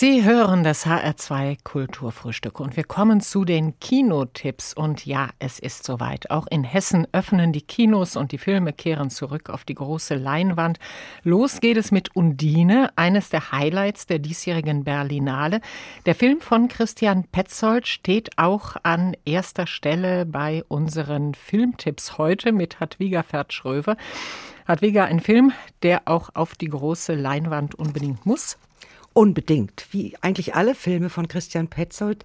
Sie hören das HR2 Kulturfrühstück und wir kommen zu den Kinotipps. Und ja, es ist soweit. Auch in Hessen öffnen die Kinos und die Filme kehren zurück auf die große Leinwand. Los geht es mit Undine, eines der Highlights der diesjährigen Berlinale. Der Film von Christian Petzold steht auch an erster Stelle bei unseren Filmtipps heute mit Hadwiga Ferd-Schröver. Hadwiga, ein Film, der auch auf die große Leinwand unbedingt muss. Unbedingt, wie eigentlich alle Filme von Christian Petzold.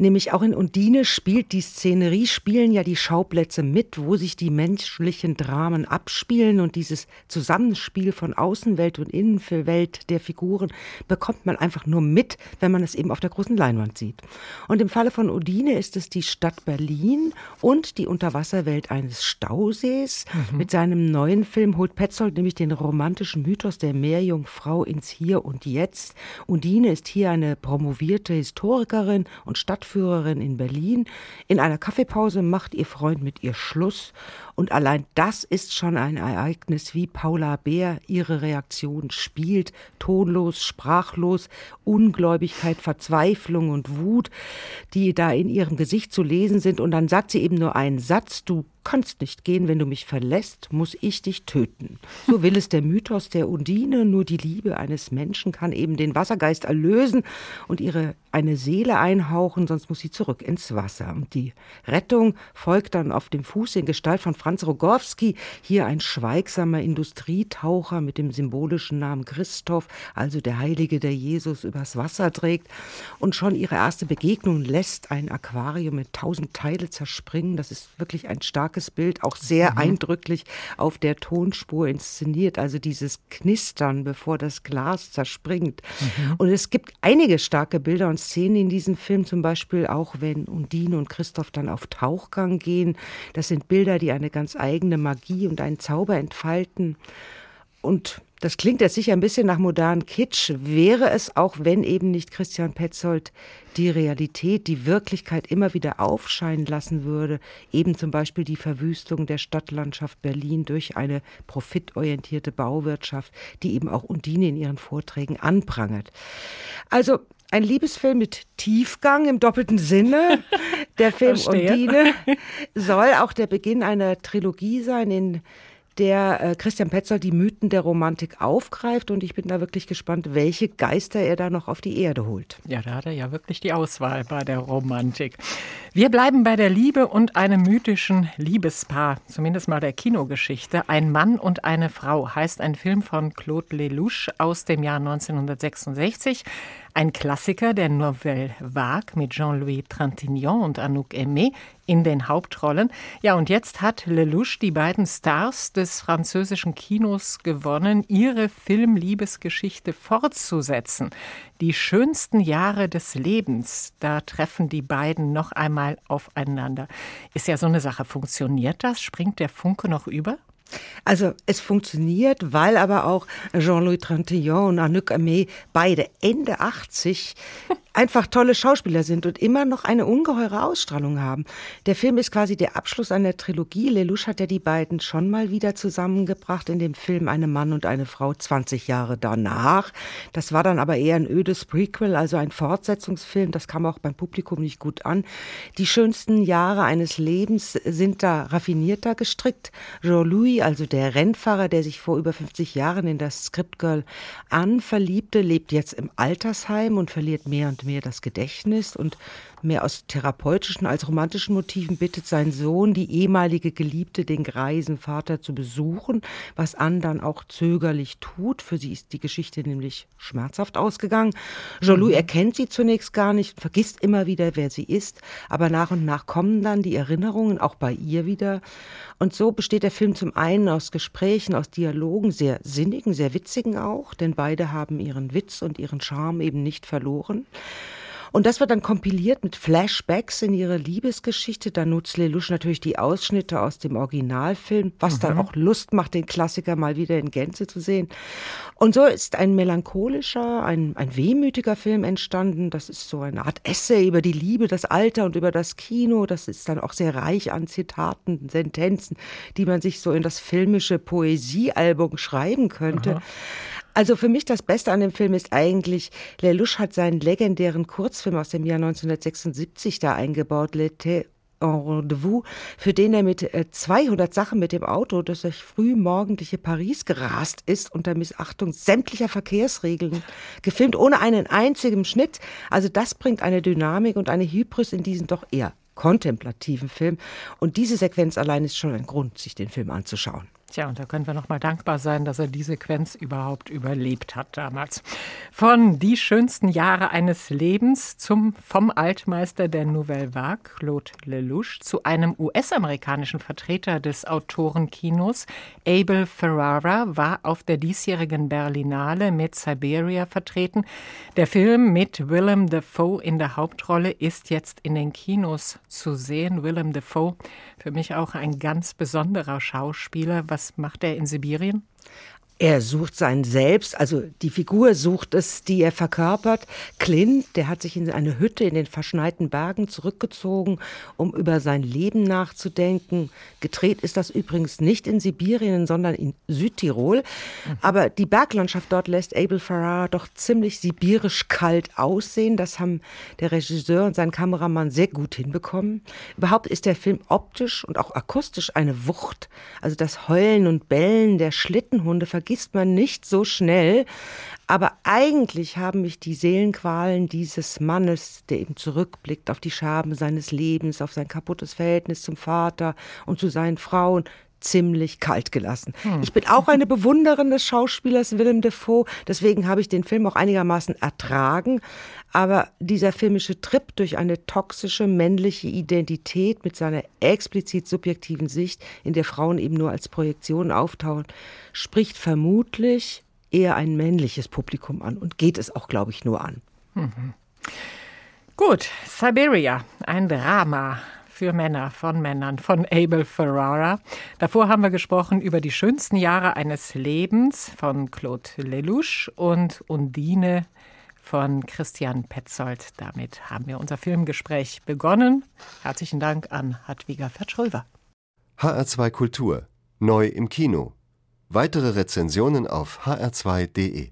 Nämlich auch in Undine spielt die Szenerie, spielen ja die Schauplätze mit, wo sich die menschlichen Dramen abspielen und dieses Zusammenspiel von Außenwelt und Innenwelt der Figuren bekommt man einfach nur mit, wenn man es eben auf der großen Leinwand sieht. Und im Falle von Undine ist es die Stadt Berlin und die Unterwasserwelt eines Stausees. Mhm. Mit seinem neuen Film holt Petzold nämlich den romantischen Mythos der Meerjungfrau ins Hier und Jetzt. Undine ist hier eine promovierte Historikerin und Stadt Stadtführerin in Berlin. In einer Kaffeepause macht ihr Freund mit ihr Schluss. Und allein das ist schon ein Ereignis, wie Paula Bär ihre Reaktion spielt. Tonlos, sprachlos, Ungläubigkeit, Verzweiflung und Wut, die da in ihrem Gesicht zu lesen sind. Und dann sagt sie eben nur einen Satz, du kannst nicht gehen, wenn du mich verlässt, muss ich dich töten. So will es der Mythos der Undine, nur die Liebe eines Menschen kann eben den Wassergeist erlösen und ihre eine Seele einhauchen, sonst muss sie zurück ins Wasser. Und die Rettung folgt dann auf dem Fuß in Gestalt von Franz Rogowski, hier ein schweigsamer Industrietaucher mit dem symbolischen Namen Christoph, also der Heilige, der Jesus übers Wasser trägt. Und schon ihre erste Begegnung lässt ein Aquarium mit tausend Teile zerspringen. Das ist wirklich ein starkes starkes Bild, auch sehr mhm. eindrücklich auf der Tonspur inszeniert, also dieses Knistern, bevor das Glas zerspringt. Mhm. Und es gibt einige starke Bilder und Szenen in diesem Film, zum Beispiel auch wenn Undine und Christoph dann auf Tauchgang gehen. Das sind Bilder, die eine ganz eigene Magie und einen Zauber entfalten. Und das klingt jetzt sicher ein bisschen nach modernen Kitsch, wäre es auch, wenn eben nicht Christian Petzold die Realität, die Wirklichkeit immer wieder aufscheinen lassen würde, eben zum Beispiel die Verwüstung der Stadtlandschaft Berlin durch eine profitorientierte Bauwirtschaft, die eben auch Undine in ihren Vorträgen anprangert. Also ein Liebesfilm mit Tiefgang im doppelten Sinne. Der Film Verstehe. Undine soll auch der Beginn einer Trilogie sein, in der äh, Christian Petzold die Mythen der Romantik aufgreift und ich bin da wirklich gespannt, welche Geister er da noch auf die Erde holt. Ja, da hat er ja wirklich die Auswahl bei der Romantik. Wir bleiben bei der Liebe und einem mythischen Liebespaar, zumindest mal der Kinogeschichte. Ein Mann und eine Frau heißt ein Film von Claude Lelouch aus dem Jahr 1966. Ein Klassiker der Nouvelle Vague mit Jean-Louis Trintignant und Anouk Aimé in den Hauptrollen. Ja, und jetzt hat Lelouch die beiden Stars des französischen Kinos gewonnen, ihre Filmliebesgeschichte fortzusetzen. Die schönsten Jahre des Lebens, da treffen die beiden noch einmal aufeinander. Ist ja so eine Sache. Funktioniert das? Springt der Funke noch über? Also es funktioniert, weil aber auch Jean-Louis Trantillon und Anouk Aimé beide Ende 80 einfach tolle Schauspieler sind und immer noch eine ungeheure Ausstrahlung haben. Der Film ist quasi der Abschluss einer Trilogie. Lelouch hat ja die beiden schon mal wieder zusammengebracht in dem Film Eine Mann und eine Frau 20 Jahre danach. Das war dann aber eher ein ödes Prequel, also ein Fortsetzungsfilm. Das kam auch beim Publikum nicht gut an. Die schönsten Jahre eines Lebens sind da raffinierter gestrickt. Jean-Louis, also der Rennfahrer, der sich vor über 50 Jahren in das Scriptgirl Anne verliebte, lebt jetzt im Altersheim und verliert mehr und mehr das Gedächtnis und mehr aus therapeutischen als romantischen Motiven bittet sein Sohn, die ehemalige Geliebte, den greisen Vater zu besuchen, was Anne dann auch zögerlich tut. Für sie ist die Geschichte nämlich schmerzhaft ausgegangen. Jean-Louis mhm. erkennt sie zunächst gar nicht, vergisst immer wieder, wer sie ist, aber nach und nach kommen dann die Erinnerungen auch bei ihr wieder. Und so besteht der Film zum einen aus Gesprächen, aus Dialogen, sehr sinnigen, sehr witzigen auch, denn beide haben ihren Witz und ihren Charme eben nicht verloren. Und das wird dann kompiliert mit Flashbacks in ihre Liebesgeschichte. Da nutzt Lelouch natürlich die Ausschnitte aus dem Originalfilm, was mhm. dann auch Lust macht, den Klassiker mal wieder in Gänze zu sehen. Und so ist ein melancholischer, ein, ein wehmütiger Film entstanden. Das ist so eine Art Essay über die Liebe, das Alter und über das Kino. Das ist dann auch sehr reich an Zitaten, Sentenzen, die man sich so in das filmische Poesiealbum schreiben könnte. Aha. Also für mich das Beste an dem Film ist eigentlich, Lelouch hat seinen legendären Kurzfilm aus dem Jahr 1976 da eingebaut, L'été en Rendezvous, für den er mit 200 äh, Sachen mit dem Auto das durch frühmorgendliche Paris gerast ist, unter Missachtung sämtlicher Verkehrsregeln, gefilmt ohne einen einzigen Schnitt. Also das bringt eine Dynamik und eine Hybris in diesen doch eher kontemplativen Film. Und diese Sequenz allein ist schon ein Grund, sich den Film anzuschauen. Tja, und da können wir noch mal dankbar sein, dass er die Sequenz überhaupt überlebt hat damals. Von Die schönsten Jahre eines Lebens zum vom Altmeister der Nouvelle Vague, Claude Lelouch, zu einem US-amerikanischen Vertreter des Autorenkinos. Abel Ferrara war auf der diesjährigen Berlinale mit Siberia vertreten. Der Film mit Willem Dafoe in der Hauptrolle ist jetzt in den Kinos zu sehen. Willem Dafoe, für mich auch ein ganz besonderer Schauspieler, was was macht er in Sibirien? Er sucht sein Selbst, also die Figur sucht es, die er verkörpert. Clint, der hat sich in eine Hütte in den verschneiten Bergen zurückgezogen, um über sein Leben nachzudenken. Gedreht ist das übrigens nicht in Sibirien, sondern in Südtirol. Mhm. Aber die Berglandschaft dort lässt Abel Ferrara doch ziemlich sibirisch kalt aussehen. Das haben der Regisseur und sein Kameramann sehr gut hinbekommen. Überhaupt ist der Film optisch und auch akustisch eine Wucht. Also das Heulen und Bellen der Schlittenhunde vergessen vergisst man nicht so schnell. Aber eigentlich haben mich die Seelenqualen dieses Mannes, der eben zurückblickt auf die Scherben seines Lebens, auf sein kaputtes Verhältnis zum Vater und zu seinen Frauen, ziemlich kalt gelassen. Hm. Ich bin auch eine Bewunderin des Schauspielers Willem Dafoe, deswegen habe ich den Film auch einigermaßen ertragen. Aber dieser filmische Trip durch eine toxische männliche Identität mit seiner explizit subjektiven Sicht, in der Frauen eben nur als Projektion auftauchen, spricht vermutlich eher ein männliches Publikum an und geht es auch, glaube ich, nur an. Mhm. Gut, Siberia, ein Drama für Männer von Männern von Abel Ferrara. Davor haben wir gesprochen über die schönsten Jahre eines Lebens von Claude Lelouch und Undine von Christian Petzold. Damit haben wir unser Filmgespräch begonnen. Herzlichen Dank an Hadwiger Verschröver. HR2 Kultur. Neu im Kino. Weitere Rezensionen auf hr2.de